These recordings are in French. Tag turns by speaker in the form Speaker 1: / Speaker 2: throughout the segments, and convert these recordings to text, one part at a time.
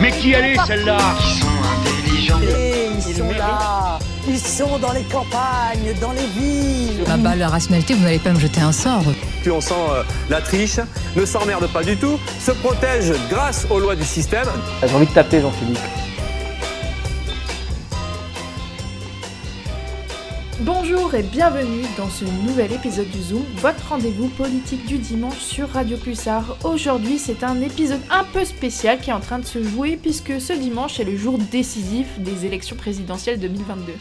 Speaker 1: Mais qui elle est celle-là
Speaker 2: Ils sont intelligents.
Speaker 3: Et ils sont là, ils sont dans les campagnes, dans les villes.
Speaker 4: Ah bah, la rationalité, vous n'allez pas me jeter un sort.
Speaker 5: Plus on sent euh, la triche, ne s'emmerde pas du tout, se protège grâce aux lois du système.
Speaker 6: J'ai envie de taper Jean-Philippe.
Speaker 7: Bonjour et bienvenue dans ce nouvel épisode du Zoom, votre rendez-vous politique du dimanche sur Radio Pulsar. Aujourd'hui, c'est un épisode un peu spécial qui est en train de se jouer puisque ce dimanche est le jour décisif des élections présidentielles 2022.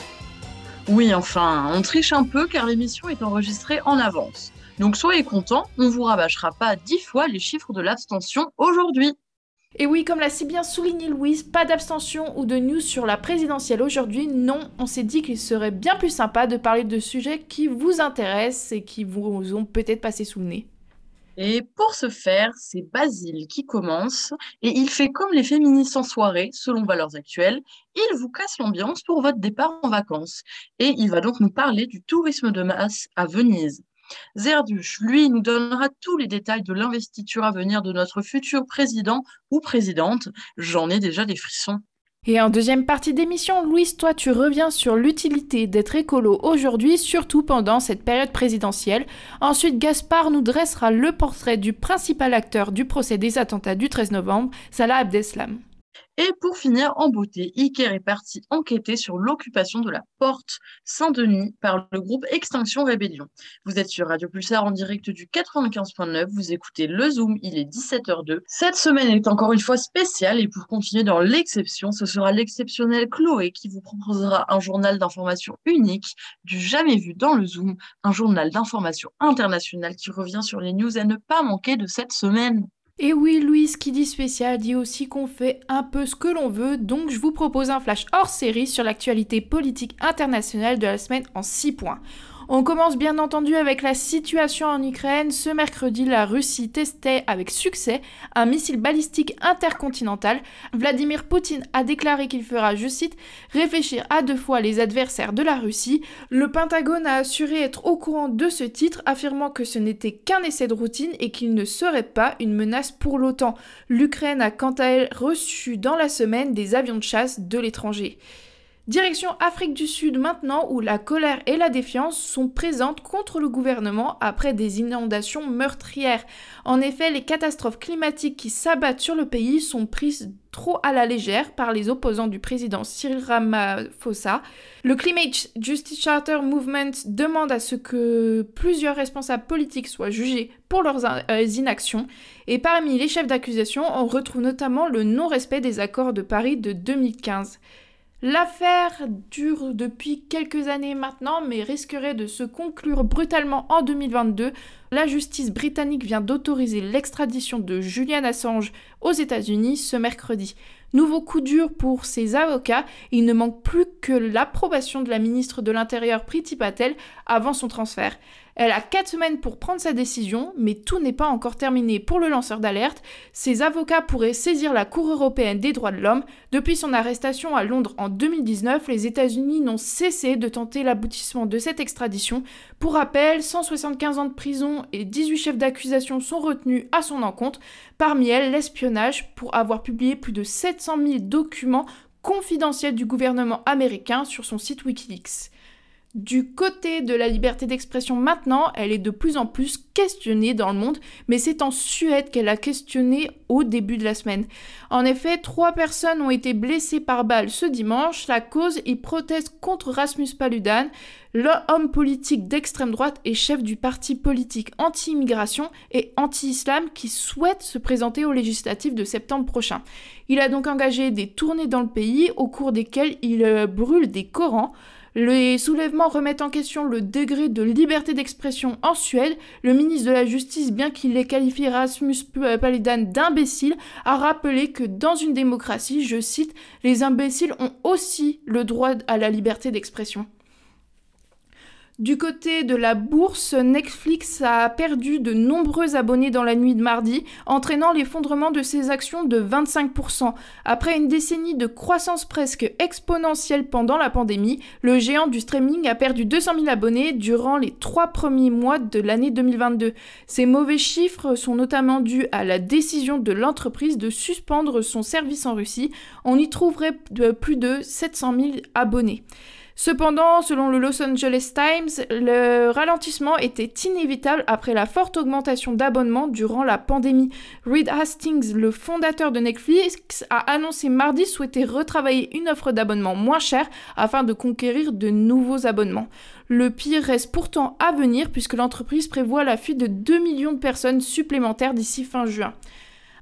Speaker 8: Oui, enfin, on triche un peu car l'émission est enregistrée en avance. Donc soyez contents, on vous rabâchera pas dix fois les chiffres de l'abstention aujourd'hui.
Speaker 7: Et oui, comme l'a si bien souligné Louise, pas d'abstention ou de news sur la présidentielle aujourd'hui. Non, on s'est dit qu'il serait bien plus sympa de parler de sujets qui vous intéressent et qui vous ont peut-être passé sous le nez.
Speaker 8: Et pour ce faire, c'est Basile qui commence et il fait comme les féministes en soirée, selon valeurs actuelles. Il vous casse l'ambiance pour votre départ en vacances. Et il va donc nous parler du tourisme de masse à Venise. Zerduch, lui, nous donnera tous les détails de l'investiture à venir de notre futur président ou présidente. J'en ai déjà des frissons.
Speaker 7: Et en deuxième partie d'émission, Louise, toi, tu reviens sur l'utilité d'être écolo aujourd'hui, surtout pendant cette période présidentielle. Ensuite, Gaspard nous dressera le portrait du principal acteur du procès des attentats du 13 novembre, Salah Abdeslam.
Speaker 8: Et pour finir en beauté, Iker est parti enquêter sur l'occupation de la porte Saint-Denis par le groupe Extinction Rébellion. Vous êtes sur Radio Pulsar en direct du 95.9, vous écoutez le Zoom, il est 17h02. Cette semaine est encore une fois spéciale et pour continuer dans l'exception, ce sera l'exceptionnel Chloé qui vous proposera un journal d'information unique, du jamais vu dans le Zoom, un journal d'information international qui revient sur les news à ne pas manquer de cette semaine.
Speaker 7: Et oui, Louise qui dit spécial dit aussi qu'on fait un peu ce que l'on veut, donc je vous propose un flash hors série sur l'actualité politique internationale de la semaine en 6 points. On commence bien entendu avec la situation en Ukraine. Ce mercredi, la Russie testait avec succès un missile balistique intercontinental. Vladimir Poutine a déclaré qu'il fera, je cite, réfléchir à deux fois les adversaires de la Russie. Le Pentagone a assuré être au courant de ce titre, affirmant que ce n'était qu'un essai de routine et qu'il ne serait pas une menace pour l'OTAN. L'Ukraine a quant à elle reçu dans la semaine des avions de chasse de l'étranger. Direction Afrique du Sud maintenant où la colère et la défiance sont présentes contre le gouvernement après des inondations meurtrières. En effet, les catastrophes climatiques qui s'abattent sur le pays sont prises trop à la légère par les opposants du président Cyril Ramaphosa. Le Climate Justice Charter Movement demande à ce que plusieurs responsables politiques soient jugés pour leurs euh, inactions et parmi les chefs d'accusation, on retrouve notamment le non-respect des accords de Paris de 2015. L'affaire dure depuis quelques années maintenant, mais risquerait de se conclure brutalement en 2022. La justice britannique vient d'autoriser l'extradition de Julian Assange aux États-Unis ce mercredi. Nouveau coup dur pour ses avocats, il ne manque plus que l'approbation de la ministre de l'Intérieur Priti Patel avant son transfert. Elle a 4 semaines pour prendre sa décision, mais tout n'est pas encore terminé pour le lanceur d'alerte. Ses avocats pourraient saisir la Cour européenne des droits de l'homme. Depuis son arrestation à Londres en 2019, les États-Unis n'ont cessé de tenter l'aboutissement de cette extradition. Pour rappel, 175 ans de prison et 18 chefs d'accusation sont retenus à son encontre. Parmi elles, l'espionnage pour avoir publié plus de 700 000 documents confidentiels du gouvernement américain sur son site Wikileaks. Du côté de la liberté d'expression maintenant, elle est de plus en plus questionnée dans le monde, mais c'est en Suède qu'elle a questionné au début de la semaine. En effet, trois personnes ont été blessées par balle ce dimanche. La cause, ils protestent contre Rasmus Paludan, l'homme politique d'extrême droite et chef du parti politique anti-immigration et anti-islam qui souhaite se présenter aux législatives de septembre prochain. Il a donc engagé des tournées dans le pays au cours desquelles il euh, brûle des Corans. Les soulèvements remettent en question le degré de liberté d'expression en Suède. Le ministre de la Justice, bien qu'il ait qualifié Rasmus Paludan d'imbécile, a rappelé que dans une démocratie, je cite, les imbéciles ont aussi le droit à la liberté d'expression. Du côté de la bourse, Netflix a perdu de nombreux abonnés dans la nuit de mardi, entraînant l'effondrement de ses actions de 25%. Après une décennie de croissance presque exponentielle pendant la pandémie, le géant du streaming a perdu 200 000 abonnés durant les trois premiers mois de l'année 2022. Ces mauvais chiffres sont notamment dus à la décision de l'entreprise de suspendre son service en Russie. On y trouverait plus de 700 000 abonnés. Cependant, selon le Los Angeles Times, le ralentissement était inévitable après la forte augmentation d'abonnements durant la pandémie. Reed Hastings, le fondateur de Netflix, a annoncé mardi souhaiter retravailler une offre d'abonnement moins chère afin de conquérir de nouveaux abonnements. Le pire reste pourtant à venir puisque l'entreprise prévoit la fuite de 2 millions de personnes supplémentaires d'ici fin juin.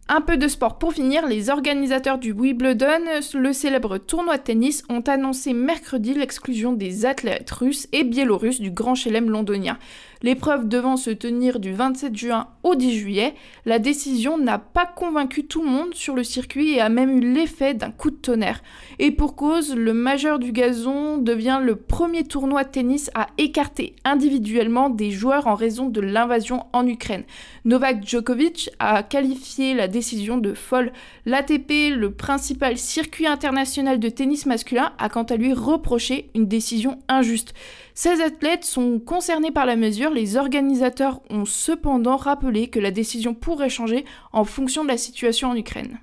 Speaker 7: Un peu de sport pour finir, les organisateurs du Wimbledon, le célèbre tournoi de tennis, ont annoncé mercredi l'exclusion des athlètes russes et biélorusses du Grand Chelem londonien. L'épreuve devant se tenir du 27 juin au 10 juillet, la décision n'a pas convaincu tout le monde sur le circuit et a même eu l'effet d'un coup de tonnerre. Et pour cause, le majeur du gazon devient le premier tournoi de tennis à écarter individuellement des joueurs en raison de l'invasion en Ukraine. Novak Djokovic a qualifié la décision de folle. L'ATP, le principal circuit international de tennis masculin, a quant à lui reproché une décision injuste. Ces athlètes sont concernés par la mesure, les organisateurs ont cependant rappelé que la décision pourrait changer en fonction de la situation en Ukraine.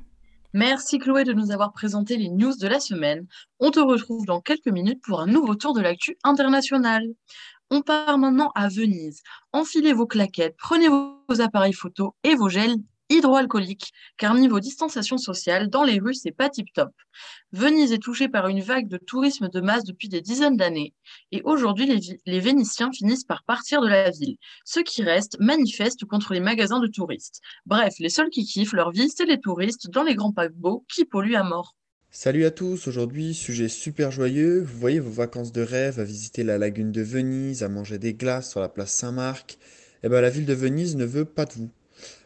Speaker 8: Merci Chloé de nous avoir présenté les news de la semaine. On te retrouve dans quelques minutes pour un nouveau tour de l'actu international. On part maintenant à Venise. Enfilez vos claquettes, prenez vos appareils photo et vos gels hydroalcoolique, car niveau distanciation sociale, dans les rues, c'est pas tip-top. Venise est touchée par une vague de tourisme de masse depuis des dizaines d'années, et aujourd'hui, les, Vénitiens finissent par partir de la ville. Ceux qui restent manifestent contre les magasins de touristes. Bref, les seuls qui kiffent leur vie, c'est les touristes dans les grands paquebots qui polluent à mort.
Speaker 1: Salut à tous, aujourd'hui sujet super joyeux, vous voyez vos vacances de rêve à visiter la lagune de Venise, à manger des glaces sur la place Saint-Marc, eh ben la ville de Venise ne veut pas de vous.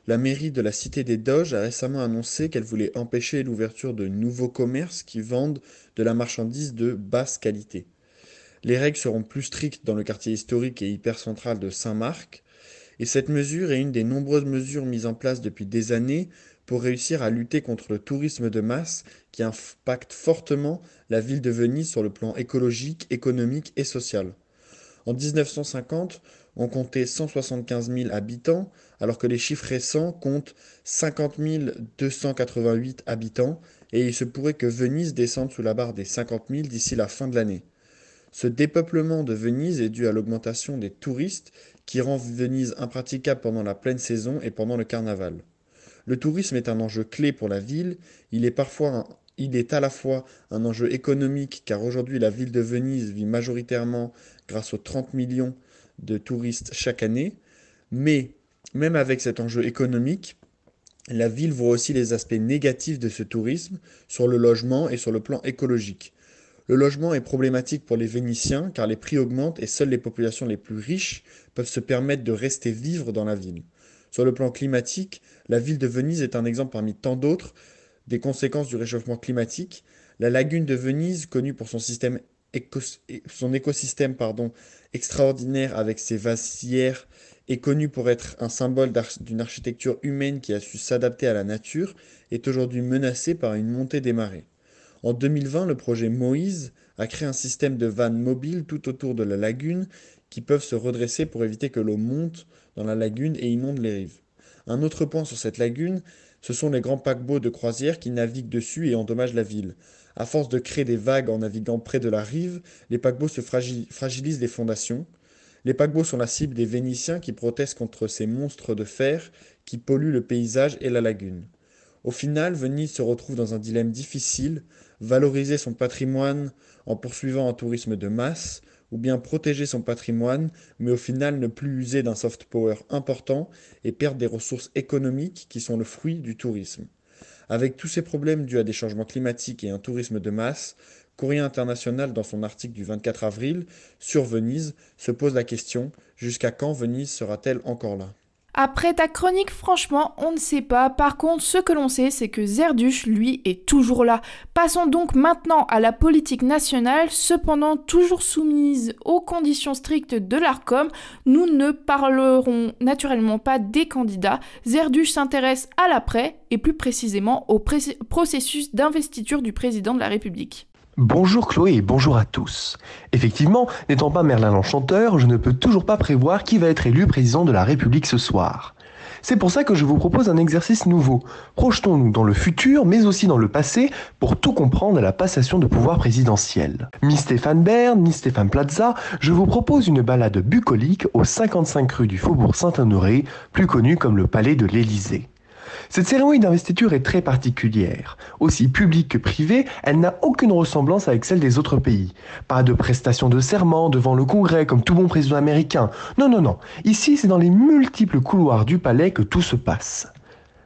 Speaker 1: La mairie de la Cité des Doges a récemment annoncé qu'elle voulait empêcher l'ouverture de nouveaux commerces qui vendent de la marchandise de basse qualité. Les règles seront plus strictes dans le quartier historique et hypercentral de Saint-Marc, et cette mesure est une des nombreuses mesures mises en place depuis des années pour réussir à lutter contre le tourisme de masse qui impacte fortement la ville de Venise sur le plan écologique, économique et social. En 1950, on comptait 175 000 habitants, alors que les chiffres récents comptent 50 288 habitants, et il se pourrait que Venise descende sous la barre des 50 000 d'ici la fin de l'année. Ce dépeuplement de Venise est dû à l'augmentation des touristes qui rend Venise impraticable pendant la pleine saison et pendant le carnaval. Le tourisme est un enjeu clé pour la ville, il est parfois il est à la fois un enjeu économique car aujourd'hui la ville de Venise vit majoritairement grâce aux 30 millions de touristes chaque année, mais même avec cet enjeu économique, la ville voit aussi les aspects négatifs de ce tourisme sur le logement et sur le plan écologique. Le logement est problématique pour les Vénitiens car les prix augmentent et seules les populations les plus riches peuvent se permettre de rester vivre dans la ville. Sur le plan climatique, la ville de Venise est un exemple parmi tant d'autres des conséquences du réchauffement climatique. La lagune de Venise, connue pour son système écosystème pardon, extraordinaire avec ses vasières est connu pour être un symbole d'une architecture humaine qui a su s'adapter à la nature, est aujourd'hui menacé par une montée des marées. En 2020, le projet Moïse a créé un système de vannes mobiles tout autour de la lagune qui peuvent se redresser pour éviter que l'eau monte dans la lagune et inonde les rives. Un autre point sur cette lagune, ce sont les grands paquebots de croisière qui naviguent dessus et endommagent la ville. À force de créer des vagues en naviguant près de la rive, les paquebots se fragilisent les fondations. Les paquebots sont la cible des Vénitiens qui protestent contre ces monstres de fer qui polluent le paysage et la lagune. Au final, Venise se retrouve dans un dilemme difficile, valoriser son patrimoine en poursuivant un tourisme de masse, ou bien protéger son patrimoine, mais au final ne plus user d'un soft power important et perdre des ressources économiques qui sont le fruit du tourisme. Avec tous ces problèmes dus à des changements climatiques et un tourisme de masse, Courrier International, dans son article du 24 avril sur Venise, se pose la question jusqu'à quand Venise sera-t-elle encore là?
Speaker 7: Après ta chronique, franchement, on ne sait pas. Par contre, ce que l'on sait, c'est que Zerduch, lui, est toujours là. Passons donc maintenant à la politique nationale, cependant toujours soumise aux conditions strictes de l'ARCOM. Nous ne parlerons naturellement pas des candidats. Zerduch s'intéresse à l'après, et plus précisément au processus d'investiture du président de la République.
Speaker 6: Bonjour Chloé et bonjour à tous. Effectivement, n'étant pas Merlin l'Enchanteur, je ne peux toujours pas prévoir qui va être élu président de la République ce soir. C'est pour ça que je vous propose un exercice nouveau. Projetons-nous dans le futur, mais aussi dans le passé, pour tout comprendre à la passation de pouvoir présidentiel. Mi Stéphane Bern, ni Stéphane Plaza, je vous propose une balade bucolique aux 55 rues du Faubourg Saint-Honoré, plus connu comme le Palais de l'Élysée. Cette cérémonie d'investiture est très particulière. Aussi publique que privée, elle n'a aucune ressemblance avec celle des autres pays. Pas de prestation de serment devant le Congrès comme tout bon président américain. Non, non, non. Ici, c'est dans les multiples couloirs du palais que tout se passe.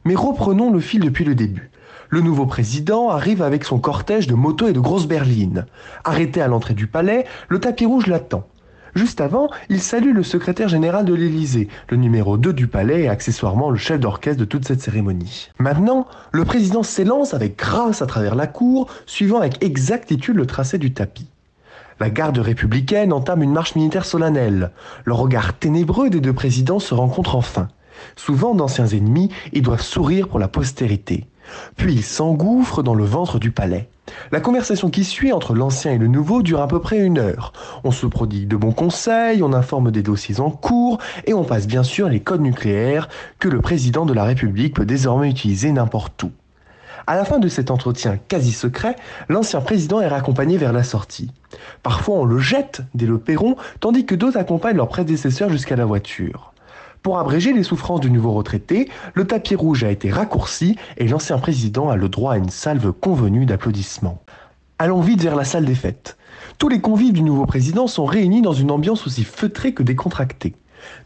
Speaker 6: Mais reprenons le fil depuis le début. Le nouveau président arrive avec son cortège de motos et de grosses berlines. Arrêté à l'entrée du palais, le tapis rouge l'attend. Juste avant, il salue le secrétaire général de l'Élysée, le numéro 2 du palais et accessoirement le chef d'orchestre de toute cette cérémonie. Maintenant, le président s'élance avec grâce à travers la cour, suivant avec exactitude le tracé du tapis. La garde républicaine entame une marche militaire solennelle. Le regard ténébreux des deux présidents se rencontre enfin. Souvent d'anciens ennemis, ils doivent sourire pour la postérité. Puis ils s'engouffrent dans le ventre du palais. La conversation qui suit entre l'ancien et le nouveau dure à peu près une heure. On se prodigue de bons conseils, on informe des dossiers en cours et on passe bien sûr les codes nucléaires que le président de la République peut désormais utiliser n'importe où. À la fin de cet entretien quasi secret, l'ancien président est raccompagné vers la sortie. Parfois on le jette dès le perron, tandis que d'autres accompagnent leur prédécesseur jusqu'à la voiture. Pour abréger les souffrances du nouveau retraité, le tapis rouge a été raccourci et l'ancien président a le droit à une salve convenue d'applaudissements. Allons vite vers la salle des fêtes. Tous les convives du nouveau président sont réunis dans une ambiance aussi feutrée que décontractée.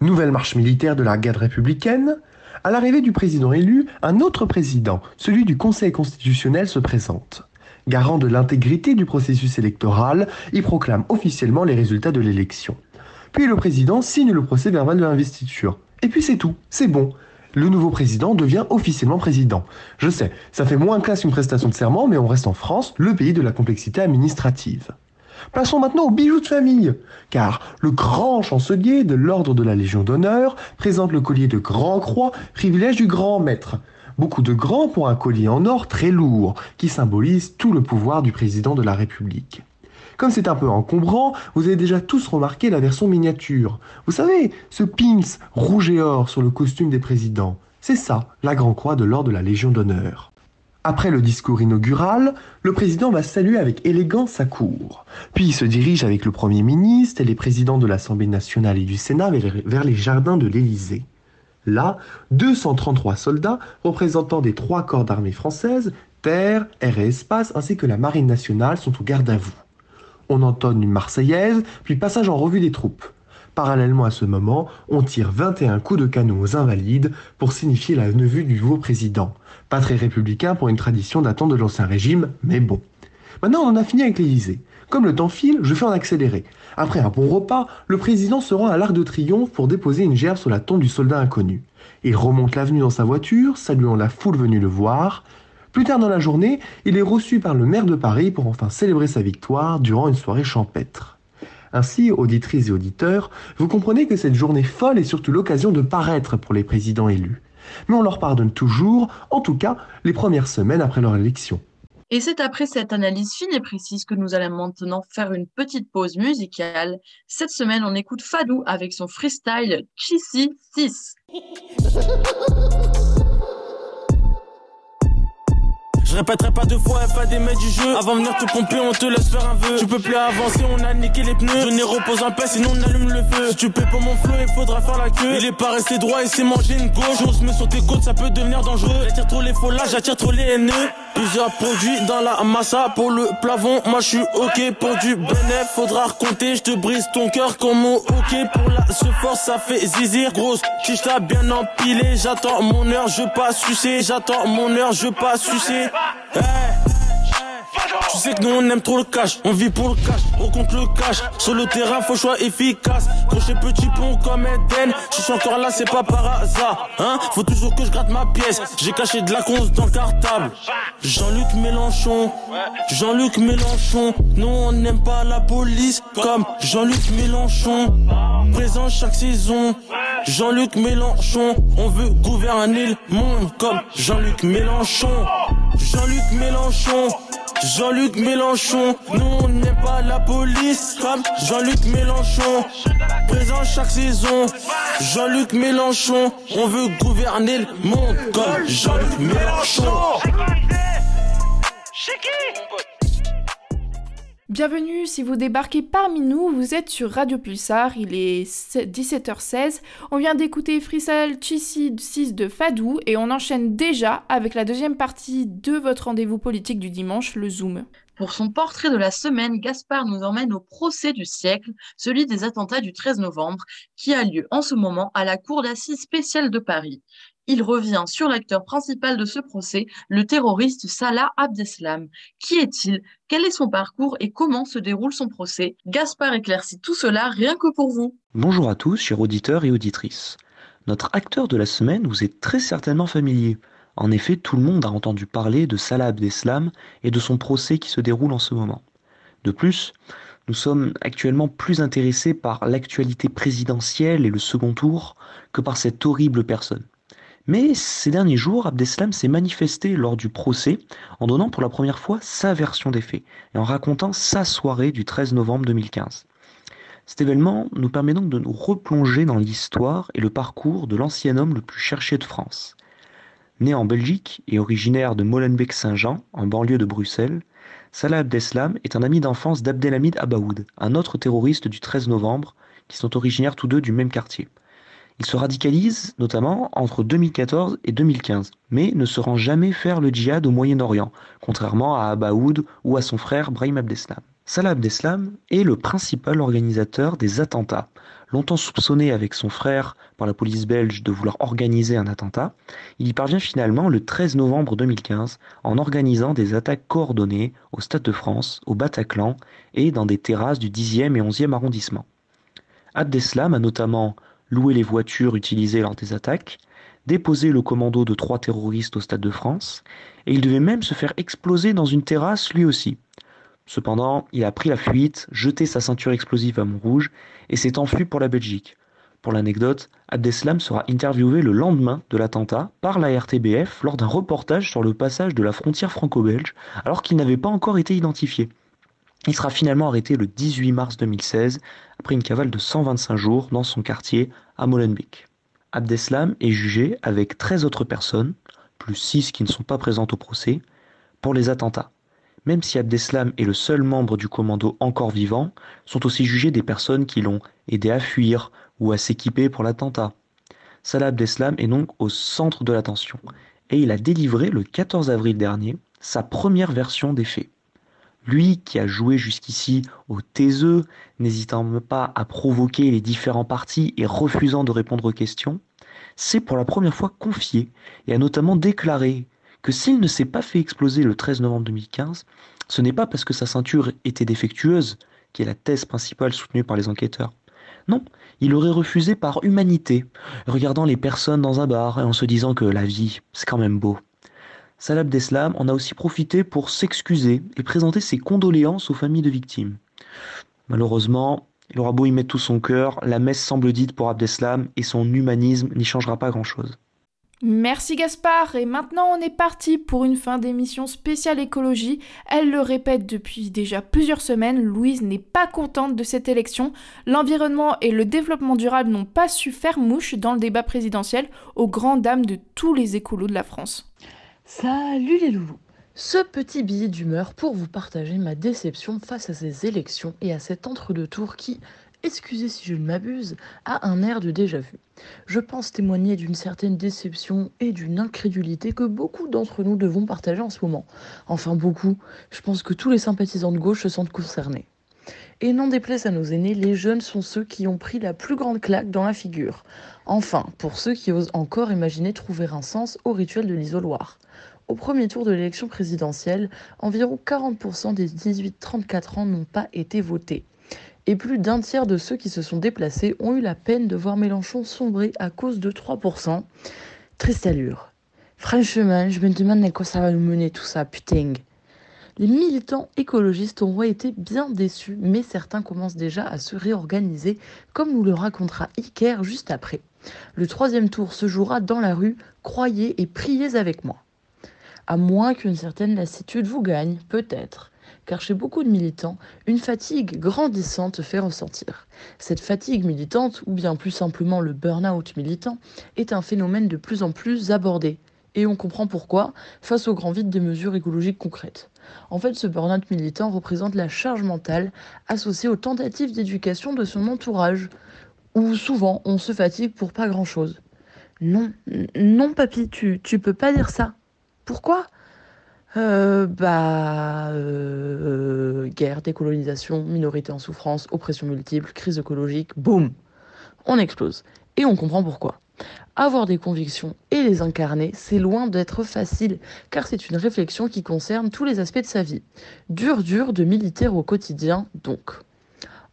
Speaker 6: Nouvelle marche militaire de la garde républicaine. À l'arrivée du président élu, un autre président, celui du Conseil constitutionnel, se présente. Garant de l'intégrité du processus électoral, il proclame officiellement les résultats de l'élection. Puis le président signe le procès verbal de l'investiture. Et puis c'est tout, c'est bon. Le nouveau président devient officiellement président. Je sais, ça fait moins classe une prestation de serment, mais on reste en France, le pays de la complexité administrative. Passons maintenant aux bijoux de famille, car le grand chancelier de l'ordre de la Légion d'honneur présente le collier de Grand Croix, privilège du grand maître. Beaucoup de grands pour un collier en or très lourd, qui symbolise tout le pouvoir du président de la République. Comme c'est un peu encombrant, vous avez déjà tous remarqué la version miniature. Vous savez, ce pins rouge et or sur le costume des présidents. C'est ça, la Grand Croix de l'Ordre de la Légion d'honneur. Après le discours inaugural, le président va saluer avec élégance sa cour. Puis il se dirige avec le Premier ministre et les présidents de l'Assemblée nationale et du Sénat vers les jardins de l'Élysée. Là, 233 soldats représentant des trois corps d'armée françaises, terre, air et espace, ainsi que la marine nationale sont au garde à vous on entonne une Marseillaise, puis passage en revue des troupes. Parallèlement à ce moment, on tire 21 coups de canon aux invalides pour signifier la venue du nouveau président. Pas très républicain pour une tradition datant de l'Ancien Régime, mais bon. Maintenant, on en a fini avec l'Élysée. Comme le temps file, je fais en accéléré. Après un bon repas, le président se rend à l'Arc de Triomphe pour déposer une gerbe sur la tombe du soldat inconnu. Il remonte l'avenue dans sa voiture, saluant la foule venue le voir. Plus tard dans la journée, il est reçu par le maire de Paris pour enfin célébrer sa victoire durant une soirée champêtre. Ainsi, auditrices et auditeurs, vous comprenez que cette journée folle est surtout l'occasion de paraître pour les présidents élus. Mais on leur pardonne toujours, en tout cas les premières semaines après leur élection.
Speaker 8: Et c'est après cette analyse fine et précise que nous allons maintenant faire une petite pause musicale. Cette semaine, on écoute Fadou avec son freestyle Kissy 6.
Speaker 9: répéterai pas deux fois, pas des mecs du jeu. Avant de venir te pomper, on te laisse faire un vœu. Tu peux plus avancer, on a niqué les pneus. Je n'ai repose en paix, sinon on allume le feu. Si tu paies pour mon flow, il faudra faire la queue. Il est pas resté droit et c'est manger une gauche. On se met sur tes côtes, ça peut devenir dangereux. J'attire trop les faux j'attire trop les haineux. Plusieurs produits dans la massa pour le plafond. Moi je suis ok pour du bénéf. Faudra raconter, je te brise ton cœur comme au ok pour la ce force, ça fait zizir. Grosse t'as bien empilé. J'attends mon heure, je pas sucer. J'attends mon heure, je pas sucer. Tu sais que nous on aime trop le cash, on vit pour le cash, on compte le cash. Sur le terrain, faut choix efficace. Crochet petit pont comme Eden. Je suis encore là, c'est pas par hasard. Hein Faut toujours que je gratte ma pièce. J'ai caché de la conce dans le cartable. Jean-Luc Mélenchon, Jean-Luc Mélenchon. Nous on n'aime pas la police comme Jean-Luc Mélenchon. Présent chaque saison. Jean-Luc Mélenchon, on veut gouverner le monde comme Jean-Luc Mélenchon. Jean-Luc Mélenchon, Jean-Luc Mélenchon, nous on n'aime pas la police comme Jean-Luc Mélenchon. Présent chaque saison, Jean-Luc Mélenchon, on veut gouverner le monde comme Jean-Luc Mélenchon.
Speaker 7: Bienvenue, si vous débarquez parmi nous, vous êtes sur Radio Pulsar, il est 17h16. On vient d'écouter Frissal Chissi 6 de Fadou et on enchaîne déjà avec la deuxième partie de votre rendez-vous politique du dimanche, le Zoom.
Speaker 8: Pour son portrait de la semaine, Gaspard nous emmène au procès du siècle, celui des attentats du 13 novembre, qui a lieu en ce moment à la Cour d'assises spéciale de Paris. Il revient sur l'acteur principal de ce procès, le terroriste Salah Abdeslam. Qui est-il? Quel est son parcours et comment se déroule son procès? Gaspard éclaircit tout cela rien que pour vous.
Speaker 10: Bonjour à tous, chers auditeurs et auditrices. Notre acteur de la semaine vous est très certainement familier. En effet, tout le monde a entendu parler de Salah Abdeslam et de son procès qui se déroule en ce moment. De plus, nous sommes actuellement plus intéressés par l'actualité présidentielle et le second tour que par cette horrible personne. Mais ces derniers jours, Abdeslam s'est manifesté lors du procès en donnant pour la première fois sa version des faits et en racontant sa soirée du 13 novembre 2015. Cet événement nous permet donc de nous replonger dans l'histoire et le parcours de l'ancien homme le plus cherché de France. Né en Belgique et originaire de Molenbeek-Saint-Jean, en banlieue de Bruxelles, Salah Abdeslam est un ami d'enfance d'Abdelhamid Abaoud, un autre terroriste du 13 novembre, qui sont originaires tous deux du même quartier. Il se radicalise notamment entre 2014 et 2015, mais ne se rend jamais faire le djihad au Moyen-Orient, contrairement à Abaoud ou à son frère Brahim Abdeslam. Salah Abdeslam est le principal organisateur des attentats. Longtemps soupçonné avec son frère par la police belge de vouloir organiser un attentat, il y parvient finalement le 13 novembre 2015 en organisant des attaques coordonnées au Stade de France, au Bataclan et dans des terrasses du 10e et 11e arrondissement. Abdeslam a notamment louer les voitures utilisées lors des attaques, déposer le commando de trois terroristes au Stade de France, et il devait même se faire exploser dans une terrasse lui aussi. Cependant, il a pris la fuite, jeté sa ceinture explosive à Montrouge et s'est enfui pour la Belgique. Pour l'anecdote, Abdeslam sera interviewé le lendemain de l'attentat par la RTBF lors d'un reportage sur le passage de la frontière franco-belge alors qu'il n'avait pas encore été identifié. Il sera finalement arrêté le 18 mars 2016 après une cavale de 125 jours dans son quartier à Molenbeek. Abdeslam est jugé avec 13 autres personnes, plus 6 qui ne sont pas présentes au procès, pour les attentats. Même si Abdeslam est le seul membre du commando encore vivant, sont aussi jugées des personnes qui l'ont aidé à fuir ou à s'équiper pour l'attentat. Salah Abdeslam est donc au centre de l'attention et il a délivré le 14 avril dernier sa première version des faits. Lui qui a joué jusqu'ici au taiseux, n'hésitant pas à provoquer les différents partis et refusant de répondre aux questions, s'est pour la première fois confié et a notamment déclaré que s'il ne s'est pas fait exploser le 13 novembre 2015, ce n'est pas parce que sa ceinture était défectueuse, qui est la thèse principale soutenue par les enquêteurs. Non, il aurait refusé par humanité, regardant les personnes dans un bar et en se disant que la vie, c'est quand même beau. Salah Abdeslam en a aussi profité pour s'excuser et présenter ses condoléances aux familles de victimes. Malheureusement, il aura beau y mettre tout son cœur, la messe semble dite pour Abdeslam et son humanisme n'y changera pas grand-chose.
Speaker 7: Merci Gaspard et maintenant on est parti pour une fin d'émission spéciale écologie. Elle le répète depuis déjà plusieurs semaines, Louise n'est pas contente de cette élection. L'environnement et le développement durable n'ont pas su faire mouche dans le débat présidentiel aux grandes dames de tous les écolos de la France.
Speaker 11: Salut les loulous Ce petit billet d'humeur pour vous partager ma déception face à ces élections et à cet entre-deux tours qui, excusez si je ne m'abuse, a un air de déjà-vu. Je pense témoigner d'une certaine déception et d'une incrédulité que beaucoup d'entre nous devons partager en ce moment. Enfin beaucoup, je pense que tous les sympathisants de gauche se sentent concernés. Et n'en déplaise à nos aînés, les jeunes sont ceux qui ont pris la plus grande claque dans la figure. Enfin, pour ceux qui osent encore imaginer trouver un sens au rituel de l'isoloir. Au premier tour de l'élection présidentielle, environ 40% des 18-34 ans n'ont pas été votés. Et plus d'un tiers de ceux qui se sont déplacés ont eu la peine de voir Mélenchon sombrer à cause de 3%. Triste allure. Franchement, je me demande à quoi ça va nous mener tout ça, putain. Les militants écologistes auront été bien déçus, mais certains commencent déjà à se réorganiser, comme nous le racontera Iker juste après. Le troisième tour se jouera dans la rue, croyez et priez avec moi. À moins qu'une certaine lassitude vous gagne, peut-être car chez beaucoup de militants, une fatigue grandissante fait ressentir. Cette fatigue militante, ou bien plus simplement le burn-out militant, est un phénomène de plus en plus abordé. Et on comprend pourquoi, face au grand vide des mesures écologiques concrètes. En fait, ce burn-out militant représente la charge mentale associée aux tentatives d'éducation de son entourage, où souvent on se fatigue pour pas grand-chose. Non, non papy, tu, tu peux pas dire ça. Pourquoi? Euh, bah, euh, guerre, décolonisation, minorité en souffrance, oppression multiple, crise écologique, boum, on explose. Et on comprend pourquoi. Avoir des convictions et les incarner, c'est loin d'être facile, car c'est une réflexion qui concerne tous les aspects de sa vie. Dur, dur de militaire au quotidien, donc.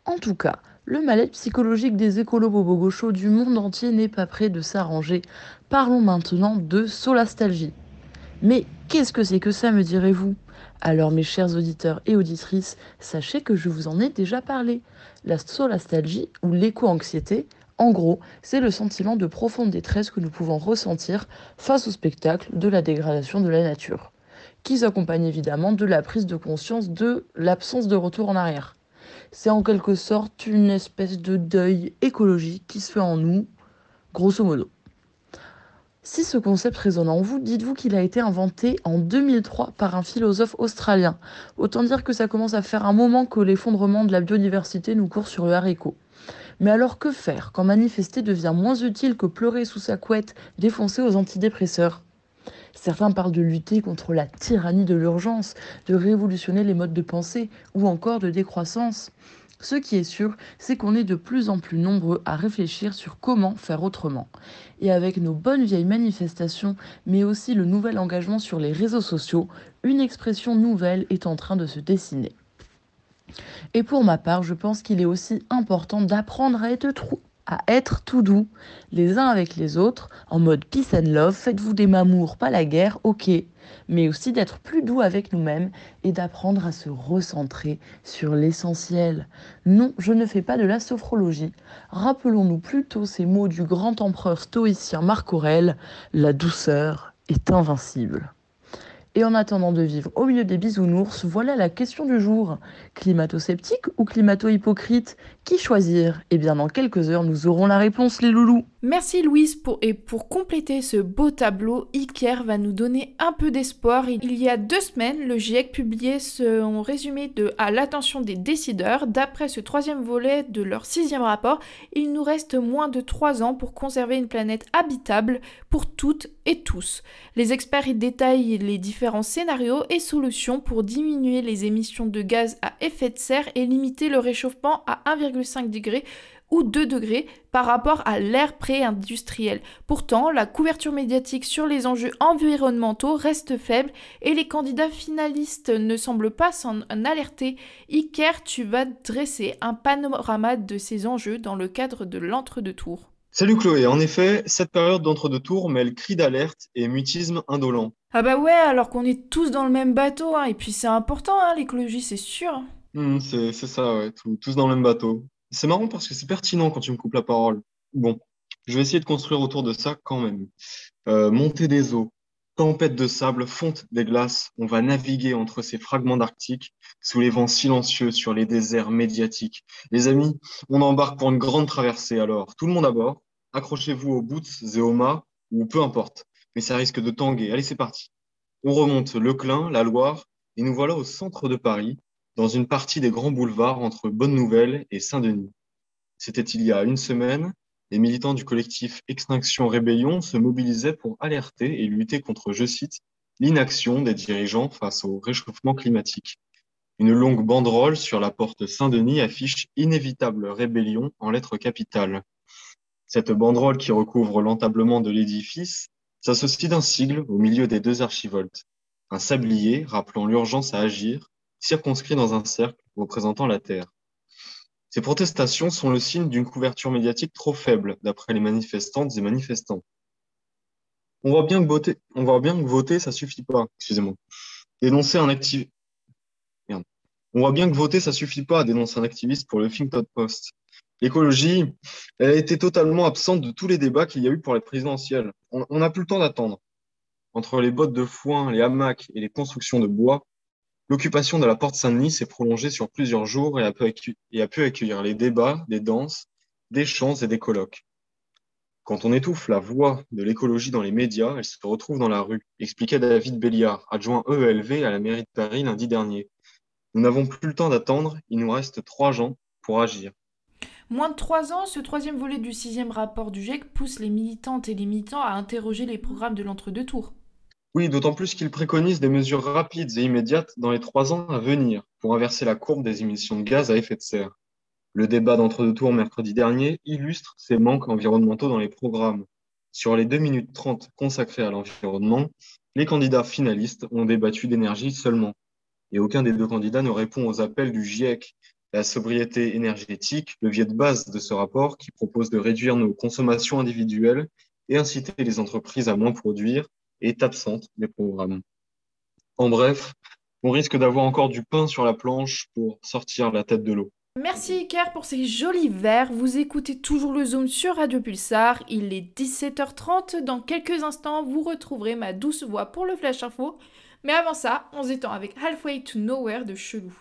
Speaker 11: En tout cas, le mal-être psychologique des écolos bobo du monde entier n'est pas prêt de s'arranger. Parlons maintenant de solastalgie. Mais qu'est-ce que c'est que ça, me direz-vous? Alors, mes chers auditeurs et auditrices, sachez que je vous en ai déjà parlé. La solastalgie ou l'éco-anxiété, en gros, c'est le sentiment de profonde détresse que nous pouvons ressentir face au spectacle de la dégradation de la nature, qui s'accompagne évidemment de la prise de conscience de l'absence de retour en arrière. C'est en quelque sorte une espèce de deuil écologique qui se fait en nous, grosso modo. Si ce concept résonne en vous, dites-vous qu'il a été inventé en 2003 par un philosophe australien. Autant dire que ça commence à faire un moment que l'effondrement de la biodiversité nous court sur le haricot. Mais alors que faire quand manifester devient moins utile que pleurer sous sa couette défoncé aux antidépresseurs? Certains parlent de lutter contre la tyrannie de l'urgence, de révolutionner les modes de pensée ou encore de décroissance. Ce qui est sûr, c'est qu'on est de plus en plus nombreux à réfléchir sur comment faire autrement. Et avec nos bonnes vieilles manifestations, mais aussi le nouvel engagement sur les réseaux sociaux, une expression nouvelle est en train de se dessiner. Et pour ma part, je pense qu'il est aussi important d'apprendre à être, à être tout doux, les uns avec les autres, en mode peace and love, faites-vous des mamours, pas la guerre, ok, mais aussi d'être plus doux avec nous-mêmes et d'apprendre à se recentrer sur l'essentiel. Non, je ne fais pas de la sophrologie. Rappelons-nous plutôt ces mots du grand empereur stoïcien Marc Aurèle, la douceur est invincible. Et en attendant de vivre au milieu des bisounours, voilà la question du jour. Climato-sceptique ou climato-hypocrite? Qui choisir? Eh bien, dans quelques heures, nous aurons la réponse, les loulous.
Speaker 7: Merci Louise pour et pour compléter ce beau tableau, Iker va nous donner un peu d'espoir. Il y a deux semaines, le GIEC publiait son résumé de à l'attention des décideurs. D'après ce troisième volet de leur sixième rapport, il nous reste moins de trois ans pour conserver une planète habitable pour toutes et tous. Les experts y détaillent les différents scénarios et solutions pour diminuer les émissions de gaz à effet de serre et limiter le réchauffement à 1,5 degré ou 2 degrés par rapport à l'ère pré-industrielle. Pourtant, la couverture médiatique sur les enjeux environnementaux reste faible et les candidats finalistes ne semblent pas s'en alerter. Iker, tu vas dresser un panorama de ces enjeux dans le cadre de l'entre-deux-tours.
Speaker 12: Salut Chloé, en effet, cette période d'entre-deux-tours mêle cri d'alerte et mutisme indolent.
Speaker 7: Ah bah ouais, alors qu'on est tous dans le même bateau, hein, et puis c'est important, hein, l'écologie, c'est sûr.
Speaker 12: Hmm, c'est ça, ouais, tous dans le même bateau. C'est marrant parce que c'est pertinent quand tu me coupes la parole. Bon, je vais essayer de construire autour de ça quand même. Euh, montée des eaux, tempête de sable, fonte des glaces, on va naviguer entre ces fragments d'Arctique sous les vents silencieux sur les déserts médiatiques. Les amis, on embarque pour une grande traversée alors. Tout le monde à bord, accrochez-vous aux boots et aux mâts, ou peu importe, mais ça risque de tanguer. Allez, c'est parti. On remonte le Clin, la Loire, et nous voilà au centre de Paris, dans une partie des grands boulevards entre Bonne-Nouvelle et Saint-Denis. C'était il y a une semaine, les militants du collectif Extinction Rébellion se mobilisaient pour alerter et lutter contre, je cite, l'inaction des dirigeants face au réchauffement climatique. Une longue banderole sur la porte Saint-Denis affiche Inévitable rébellion en lettres capitales. Cette banderole qui recouvre l'entablement de l'édifice s'associe d'un sigle au milieu des deux archivoltes, un sablier rappelant l'urgence à agir, circonscrit dans un cercle représentant la Terre. Ces protestations sont le signe d'une couverture médiatique trop faible, d'après les manifestantes et manifestants. On voit bien que voter, on voit bien que voter, ça suffit pas. Excusez-moi. Dénoncer un activiste. On voit bien que voter, ça suffit pas à dénoncer un activiste pour le Huffington Post. L'écologie, elle a été totalement absente de tous les débats qu'il y a eu pour la présidentielle. On n'a plus le temps d'attendre. Entre les bottes de foin, les hamacs et les constructions de bois, l'occupation de la porte Saint-Denis s'est prolongée sur plusieurs jours et a, pu accueillir les débats, des danses, des chants et des colloques. Quand on étouffe la voix de l'écologie dans les médias, elle se retrouve dans la rue, expliquait David Béliard, adjoint EELV à la mairie de Paris lundi dernier. Nous n'avons plus le temps d'attendre, il nous reste trois ans pour agir.
Speaker 7: Moins de trois ans, ce troisième volet du sixième rapport du GIEC pousse les militantes et les militants à interroger les programmes de l'entre-deux tours.
Speaker 12: Oui, d'autant plus qu'il préconise des mesures rapides et immédiates dans les trois ans à venir pour inverser la courbe des émissions de gaz à effet de serre. Le débat d'entre-deux tours mercredi dernier illustre ces manques environnementaux dans les programmes. Sur les 2 minutes 30 consacrées à l'environnement, les candidats finalistes ont débattu d'énergie seulement. Et aucun des deux candidats ne répond aux appels du GIEC, la sobriété énergétique, levier de base de ce rapport qui propose de réduire nos consommations individuelles et inciter les entreprises à moins produire, est absente des programmes. En bref, on risque d'avoir encore du pain sur la planche pour sortir la tête de l'eau.
Speaker 7: Merci Iker pour ces jolis vers. Vous écoutez toujours le Zoom sur Radio Pulsar. Il est 17h30. Dans quelques instants, vous retrouverez ma douce voix pour le Flash Info. Mais avant ça, on s'étend avec Halfway to Nowhere de Chelou.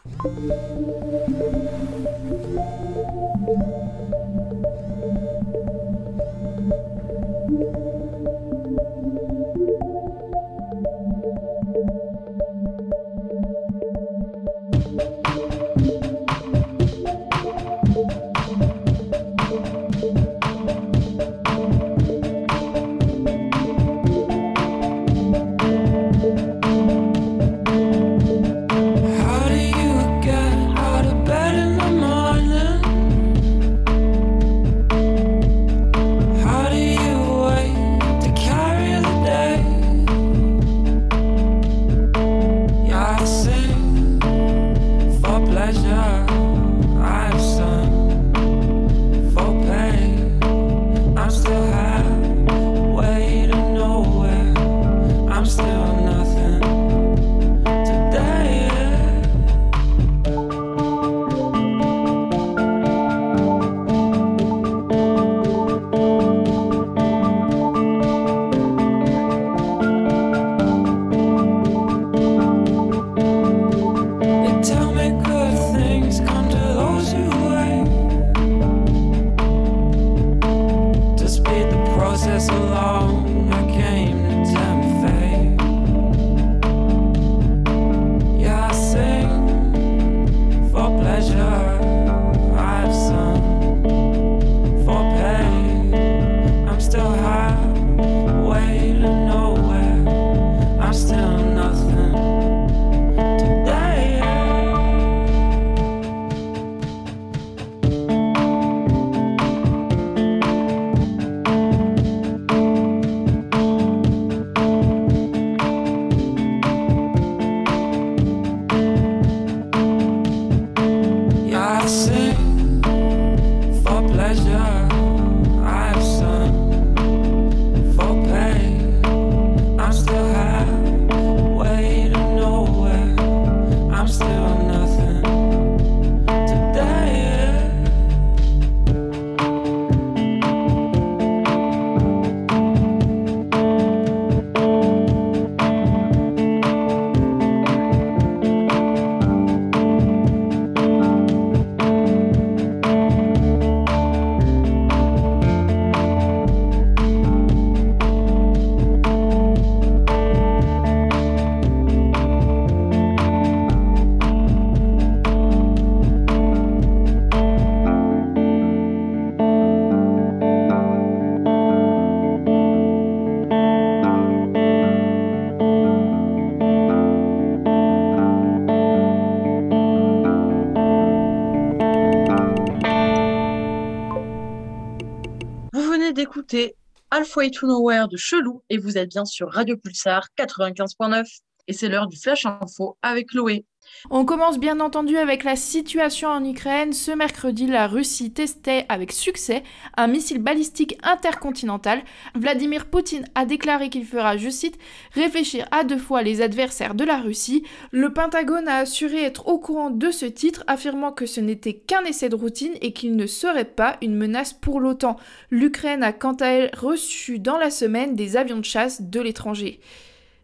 Speaker 8: Halfway to Nowhere de Chelou et vous êtes bien sur Radio Pulsar 95.9 et c'est l'heure du Flash Info avec Chloé.
Speaker 7: On commence bien entendu avec la situation en Ukraine. Ce mercredi, la Russie testait avec succès un missile balistique intercontinental. Vladimir Poutine a déclaré qu'il fera, je cite, réfléchir à deux fois les adversaires de la Russie. Le Pentagone a assuré être au courant de ce titre, affirmant que ce n'était qu'un essai de routine et qu'il ne serait pas une menace pour l'OTAN. L'Ukraine a quant à elle reçu dans la semaine des avions de chasse de l'étranger.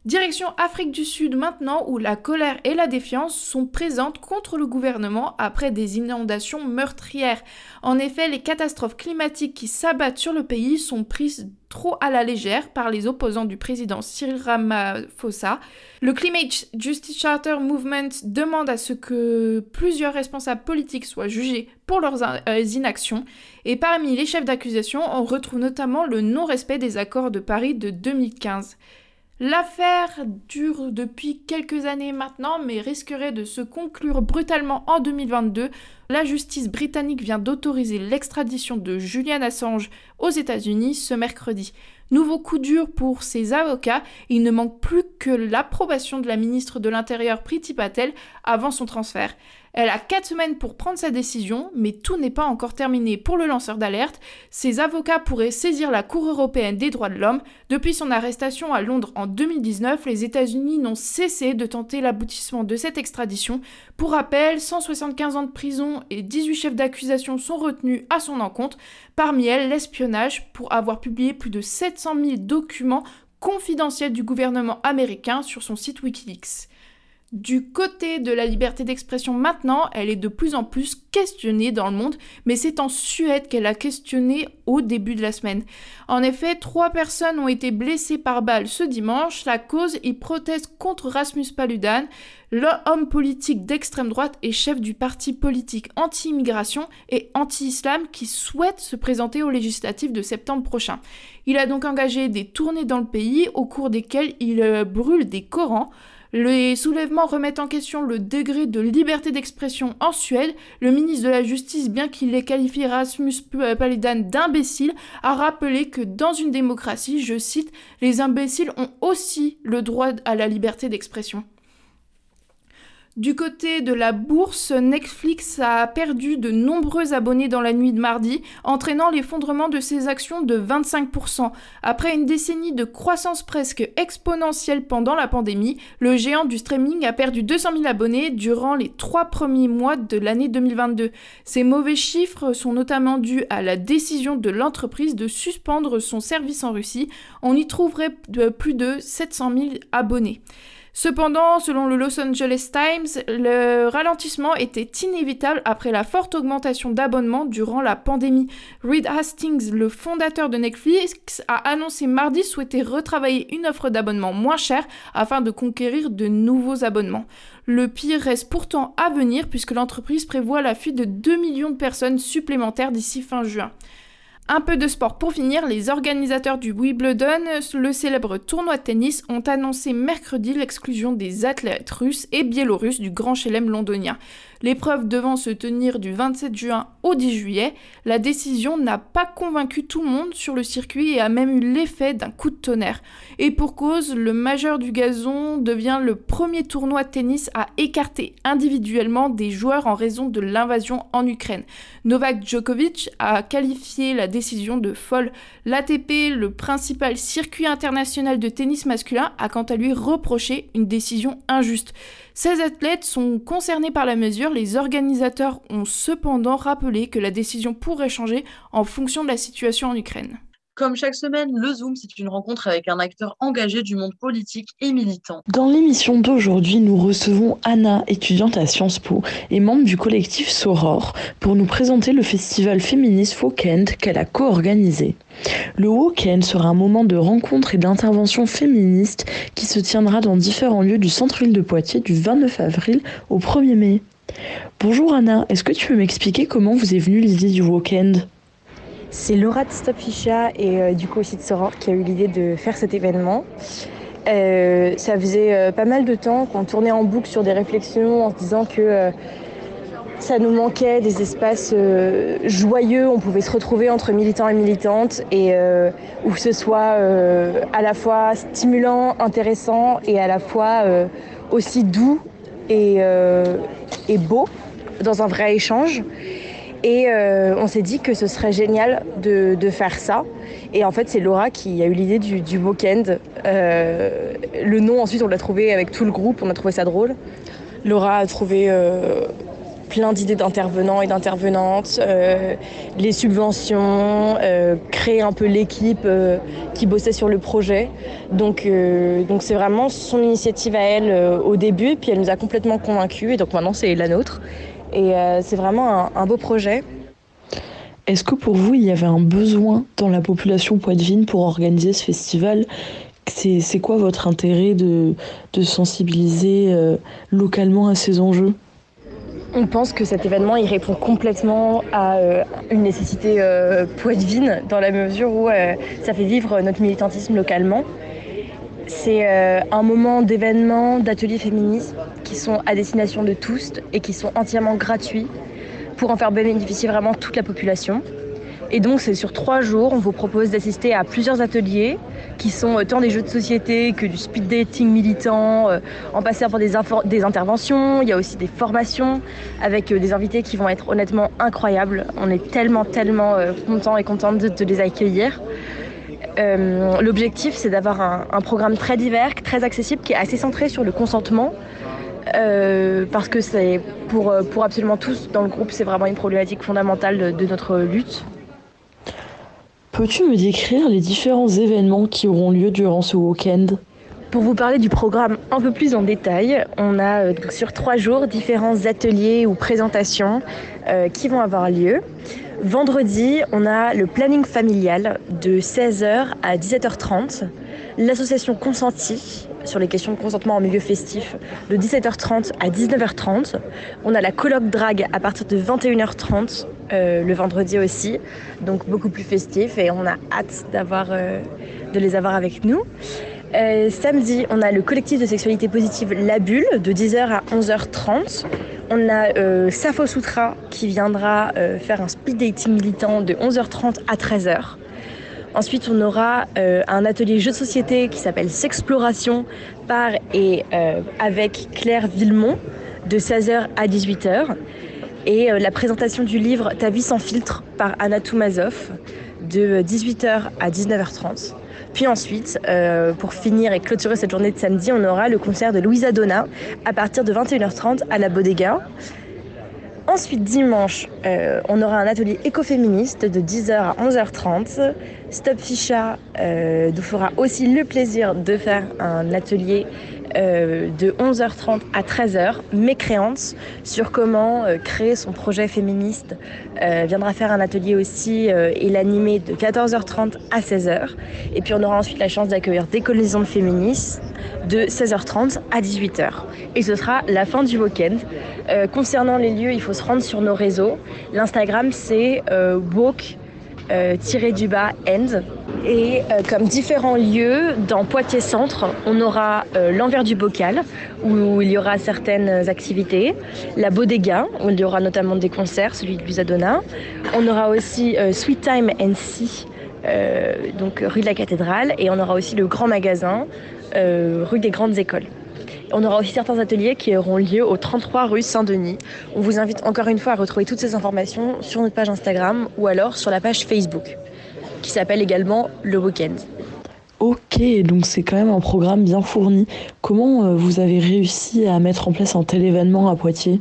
Speaker 7: Direction Afrique du Sud maintenant où la colère et la défiance sont présentes contre le gouvernement après des inondations meurtrières. En effet, les catastrophes climatiques qui s'abattent sur le pays sont prises trop à la légère par les opposants du président Cyril Ramaphosa. Le Climate Justice Charter Movement demande à ce que plusieurs responsables politiques soient jugés pour leurs euh, inactions. Et parmi les chefs d'accusation, on retrouve notamment le non-respect des accords de Paris de 2015. L'affaire dure depuis quelques années maintenant, mais risquerait de se conclure brutalement en 2022. La justice britannique vient d'autoriser l'extradition de Julian Assange aux États-Unis ce mercredi. Nouveau coup dur pour ses avocats, il ne manque plus que l'approbation de la ministre de l'Intérieur Priti Patel avant son transfert. Elle a 4 semaines pour prendre sa décision, mais tout n'est pas encore terminé pour le lanceur d'alerte. Ses avocats pourraient saisir la Cour européenne des droits de l'homme. Depuis son arrestation à Londres en 2019, les États-Unis n'ont cessé de tenter l'aboutissement de cette extradition. Pour rappel, 175 ans de prison et 18 chefs d'accusation sont retenus à son encontre, parmi elles l'espionnage pour avoir publié plus de 700 000 documents confidentiels du gouvernement américain sur son site Wikileaks. Du côté de la liberté d'expression maintenant, elle est de plus en plus questionnée dans le monde, mais c'est en Suède qu'elle a questionné au début de la semaine. En effet, trois personnes ont été blessées par balle ce dimanche. La cause, ils protestent contre Rasmus Paludan, l'homme politique d'extrême droite et chef du parti politique anti-immigration et anti-islam qui souhaite se présenter aux législatives de septembre prochain. Il a donc engagé des tournées dans le pays au cours desquelles il euh, brûle des Corans. Les soulèvements remettent en question le degré de liberté d'expression en Suède. Le ministre de la Justice, bien qu'il ait qualifié Rasmus Paludan d'imbécile, a rappelé que dans une démocratie, je cite, les imbéciles ont aussi le droit à la liberté d'expression. Du côté de la bourse, Netflix a perdu de nombreux abonnés dans la nuit de mardi, entraînant l'effondrement de ses actions de 25%. Après une décennie de croissance presque exponentielle pendant la pandémie, le géant du streaming a perdu 200 000 abonnés durant les trois premiers mois de l'année 2022. Ces mauvais chiffres sont notamment dus à la décision de l'entreprise de suspendre son service en Russie. On y trouverait plus de 700 000 abonnés. Cependant, selon le Los Angeles Times, le ralentissement était inévitable après la forte augmentation d'abonnements durant la pandémie. Reed Hastings, le fondateur de Netflix, a annoncé mardi souhaiter retravailler une offre d'abonnement moins chère afin de conquérir de nouveaux abonnements. Le pire reste pourtant à venir puisque l'entreprise prévoit la fuite de 2 millions de personnes supplémentaires d'ici fin juin. Un peu de sport pour finir, les organisateurs du Wimbledon, le célèbre tournoi de tennis, ont annoncé mercredi l'exclusion des athlètes russes et biélorusses du Grand Chelem londonien. L'épreuve devant se tenir du 27 juin au 10 juillet, la décision n'a pas convaincu tout le monde sur le circuit et a même eu l'effet d'un coup de tonnerre. Et pour cause, le majeur du gazon devient le premier tournoi de tennis à écarter individuellement des joueurs en raison de l'invasion en Ukraine. Novak Djokovic a qualifié la décision de folle. L'ATP, le principal circuit international de tennis masculin, a quant à lui reproché une décision injuste. 16 athlètes sont concernés par la mesure. Les organisateurs ont cependant rappelé que la décision pourrait changer en fonction de la situation en Ukraine.
Speaker 8: Comme chaque semaine, le Zoom, c'est une rencontre avec un acteur engagé du monde politique et militant.
Speaker 11: Dans l'émission d'aujourd'hui, nous recevons Anna, étudiante à Sciences Po et membre du collectif Soror, pour nous présenter le festival féministe Folkend qu'elle a co-organisé. Le week-end sera un moment de rencontre et d'intervention féministe qui se tiendra dans différents lieux du centre-ville de Poitiers du 29 avril au 1er mai. Bonjour Anna, est-ce que tu peux m'expliquer comment vous est venue l'idée du week-end
Speaker 13: c'est Laura de Stopficha et euh, du coup aussi de Soror qui a eu l'idée de faire cet événement. Euh, ça faisait euh, pas mal de temps qu'on tournait en boucle sur des réflexions en se disant que ça nous manquait des espaces joyeux, on pouvait se retrouver entre militants et militantes et où ce soit à la fois stimulant, intéressant et à la fois aussi doux et, beau dans un vrai échange. Et on s'est dit que ce serait génial de, faire ça. Et en fait, c'est Laura qui a eu l'idée du, week-end. le nom, ensuite, on l'a trouvé avec tout le groupe, on a trouvé ça drôle. Laura a trouvé plein d'idées d'intervenants et d'intervenantes, euh, les subventions, euh, créer un peu l'équipe euh, qui bossait sur le projet. Donc donc c'est vraiment son initiative à elle au début, puis elle nous a complètement convaincus et donc maintenant c'est la nôtre. Et c'est vraiment un, beau projet.
Speaker 11: Est-ce que pour vous, il y avait un besoin dans la population poitevine pour organiser ce festival? C'est quoi votre intérêt de, de sensibiliser localement à ces enjeux?
Speaker 13: On pense que cet événement il répond complètement à euh, une nécessité euh, poitevine dans la mesure où euh, ça fait vivre notre militantisme localement. C'est un moment d'événements, d'ateliers féministes qui sont à destination de tous et qui sont entièrement gratuits pour en faire bénéficier vraiment toute la population. Et donc c'est sur trois jours, on vous propose d'assister à plusieurs ateliers qui sont euh, tant des jeux de société que du speed dating militant, euh, en passant par des, des, interventions. Il y a aussi des formations avec euh, des invités qui vont être honnêtement incroyables. On est tellement, tellement contents et contentes de, les accueillir. L'objectif, c'est d'avoir un, programme très divers, très accessible, qui est assez centré sur le consentement. Parce que c'est pour, pour absolument tous dans le groupe, c'est vraiment une problématique fondamentale de notre lutte.
Speaker 11: Peux-tu me décrire les différents événements qui auront lieu durant ce week-end?
Speaker 13: Pour vous parler du programme un peu plus en détail, on a euh, sur trois jours différents ateliers ou présentations euh, qui vont avoir lieu. Vendredi, on a le planning familial de 16h à 17h30, l'association Consenti sur les questions de consentement en milieu festif de 17h30 à 19h30. On a la colloque drague à partir de 21h30 euh, le vendredi aussi, donc beaucoup plus festif et on a hâte d'avoir, euh, de les avoir avec nous. Euh, samedi, on a le collectif de sexualité positive La Bulle de 10h à 11h30. On a Safo Sutra qui viendra faire un speed dating militant de 11h30 à 13h. Ensuite, on aura un atelier jeu de société qui s'appelle S'exploration par et avec Claire Villemont de 16h à 18h et euh, la présentation du livre Ta vie sans filtre par Anna Toumazov de 18h à 19h30. Puis ensuite, euh, pour finir et clôturer cette journée de samedi, on aura le concert de Louisa Donna à partir de 21h30 à la Bodega. Ensuite, dimanche, euh, on aura un atelier écoféministe de 10h à 11h30. Stop Ficha nous fera aussi le plaisir de faire un atelier euh, de 11h30 à 13h, mécréante, sur comment euh, créer son projet féministe. Euh, viendra faire un atelier aussi et l'animer de 14h30 à 16h. Et puis on aura ensuite la chance d'accueillir Décolonisation féministes de 16h30 à 18h. Et ce sera la fin du week-end. concernant les lieux, il faut se rendre sur nos réseaux. L'Instagram c'est walk du bas end et euh, comme différents lieux, dans Poitiers Centre, on aura euh, l'envers du bocal, où il y aura certaines activités, la Bodega, où il y aura notamment des concerts, celui de Luisadonna. On aura aussi euh, Sweet Time and Sea, donc rue de la Cathédrale, et on aura aussi le Grand Magasin, rue des Grandes Écoles. On aura aussi certains ateliers qui auront lieu au 33 rue Saint-Denis. On vous invite encore une fois à retrouver toutes ces informations sur notre page Instagram ou alors sur la page Facebook qui s'appelle également Le Weekend.
Speaker 11: Ok, donc c'est quand même un programme bien fourni. Comment euh, vous avez réussi à mettre en place un tel événement à Poitiers?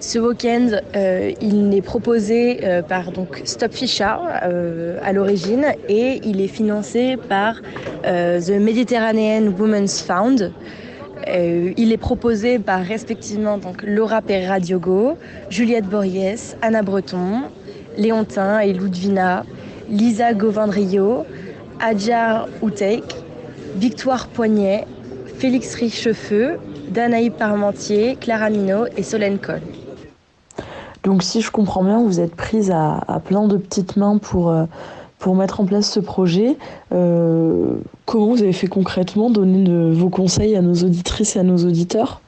Speaker 13: Ce week-end, euh, il est proposé euh, par donc Stop Fisha à l'origine et il est financé par The Mediterranean Women's Fund. Il est proposé par respectivement donc Laura Pereira Diogo, Juliette Borries, Anna Breton, Léontin et Ludvina, Lisa Govandrio, Adjar Victoire Poignet, Félix Richefeu, Danaï Parmentier, Clara Minot et Solène Coll.
Speaker 11: Donc si je comprends bien, vous êtes prise à, plein de petites mains pour, euh, pour mettre en place ce projet. Euh, comment vous avez fait concrètement donner vos conseils à nos auditrices et à nos auditeurs?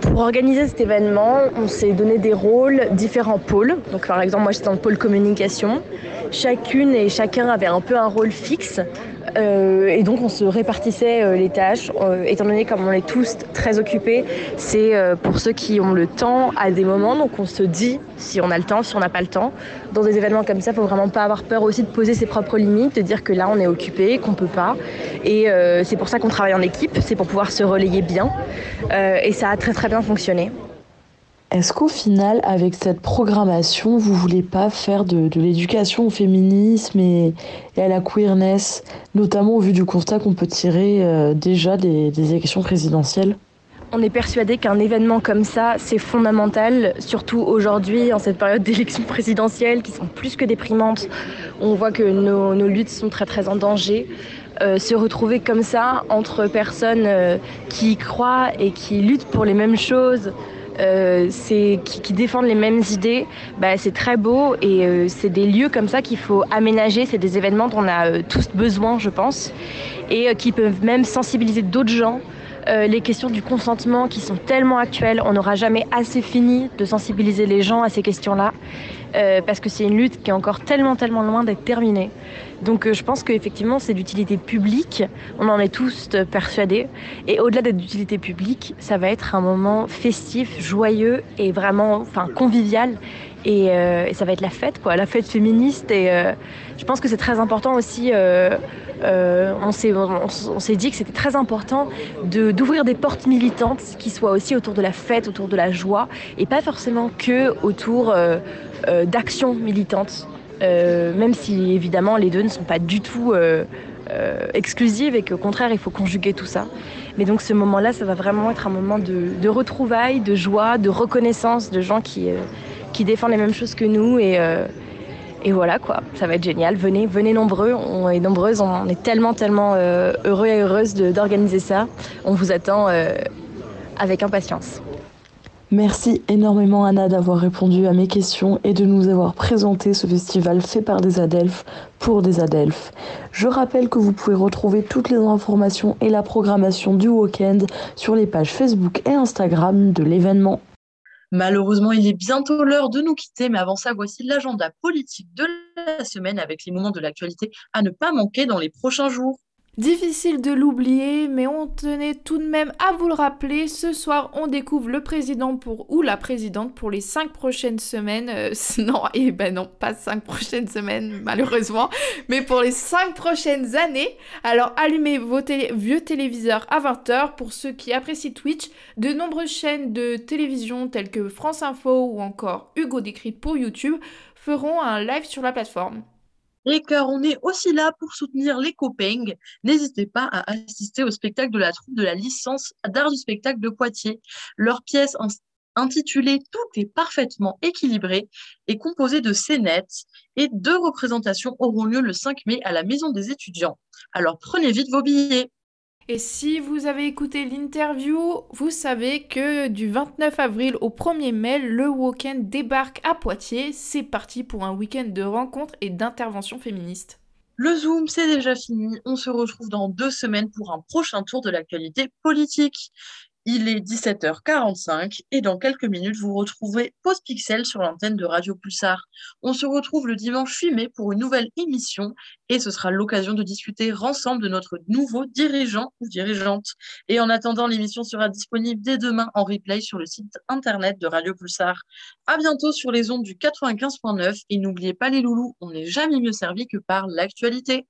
Speaker 13: Pour organiser cet événement, on s'est donné des rôles, différents pôles. Par exemple, moi j'étais dans le pôle communication. Chacune et chacun avait un peu un rôle fixe. Euh, et donc on se répartissait euh, les tâches, euh, étant donné comme on est tous très occupés, c'est pour ceux qui ont le temps à des moments, donc on se dit si on a le temps, si on n'a pas le temps. Dans des événements comme ça, il faut vraiment pas avoir peur aussi de poser ses propres limites, de dire que là on est occupé, qu'on peut pas. Et c'est pour ça qu'on travaille en équipe, c'est pour pouvoir se relayer bien. Et ça a très très bien fonctionné.
Speaker 11: Est-ce qu'au final, avec cette programmation, vous voulez pas faire de, l'éducation au féminisme et, à la queerness, notamment au vu du constat qu'on peut tirer euh, déjà des, élections présidentielles?
Speaker 13: On est persuadé qu'un événement comme ça, c'est fondamental, surtout aujourd'hui, en cette période d'élections présidentielles qui sont plus que déprimantes. On voit que nos, nos luttes sont très très en danger. Euh, se retrouver comme ça entre personnes euh, qui y croient et qui luttent pour les mêmes choses, euh, qui, défendent les mêmes idées, bah, c'est très beau et euh, c'est des lieux comme ça qu'il faut aménager. C'est des événements dont on a euh, tous besoin, je pense, et qui peuvent même sensibiliser d'autres gens. Les questions du consentement qui sont tellement actuelles, on n'aura jamais assez fini de sensibiliser les gens à ces questions-là, euh, parce que c'est une lutte qui est encore tellement, tellement loin d'être terminée. Donc euh, je pense qu'effectivement c'est d'utilité publique, on en est tous persuadés, et au-delà d'être d'utilité publique, ça va être un moment festif, joyeux et vraiment convivial, et, euh, et, ça va être la fête, quoi, la fête féministe, et euh, je pense que c'est très important aussi euh, on s'est dit que c'était très important d'ouvrir des portes militantes qui soient aussi autour de la fête, autour de la joie et pas forcément que autour d'actions militantes. Même si évidemment les deux ne sont pas du tout exclusives et qu'au contraire il faut conjuguer tout ça. Mais donc ce moment-là, ça va vraiment être un moment de retrouvailles, de joie, de reconnaissance de gens qui, qui défendent les mêmes choses que nous et et voilà quoi, ça va être génial. Venez, venez nombreux, on est nombreuses, on est tellement, tellement euh, heureux et heureuses d'organiser ça. On vous attend euh, avec impatience.
Speaker 11: Merci énormément Anna d'avoir répondu à mes questions et de nous avoir présenté ce festival fait par des Adelphes pour des Adelphes. Je rappelle que vous pouvez retrouver toutes les informations et la programmation du week-end sur les pages Facebook et Instagram de l'événement
Speaker 8: Malheureusement, il est bientôt l'heure de nous quitter, mais avant ça, voici l'agenda politique de la semaine avec les moments de l'actualité à ne pas manquer dans les prochains jours.
Speaker 7: Difficile de l'oublier, mais on tenait tout de même à vous le rappeler. Ce soir, on découvre le président pour ou la présidente pour les cinq prochaines semaines. Euh, non, et eh ben non, pas cinq prochaines semaines, malheureusement, mais pour les cinq prochaines années. Alors, allumez vos vieux téléviseurs à 20h pour ceux qui apprécient Twitch. De nombreuses chaînes de télévision telles que France Info ou encore Hugo Décrypte pour YouTube feront un live sur la plateforme.
Speaker 8: Et car on est aussi là pour soutenir les copains, n'hésitez pas à assister au spectacle de la troupe de la licence d'art du spectacle de Poitiers. Leur pièce intitulée Tout est parfaitement équilibré est composée de scénettes et deux représentations auront lieu le 5 mai à la Maison des étudiants. Alors prenez vite vos billets.
Speaker 7: Et si vous avez écouté l'interview, vous savez que du 29 avril au 1er mai, le Woken débarque à Poitiers. C'est parti pour un week-end de rencontres et d'interventions féministes.
Speaker 8: Le Zoom, c'est déjà fini. On se retrouve dans deux semaines pour un prochain tour de l'actualité politique. Il est 17h45 et dans quelques minutes, vous retrouvez Pause Pixel sur l'antenne de Radio Pulsar. On se retrouve le dimanche 8 mai pour une nouvelle émission et ce sera l'occasion de discuter ensemble de notre nouveau dirigeant ou dirigeante. Et en attendant, l'émission sera disponible dès demain en replay sur le site internet de Radio Pulsar. À bientôt sur les ondes du 95.9 et n'oubliez pas les loulous, on n'est jamais mieux servi que par l'actualité.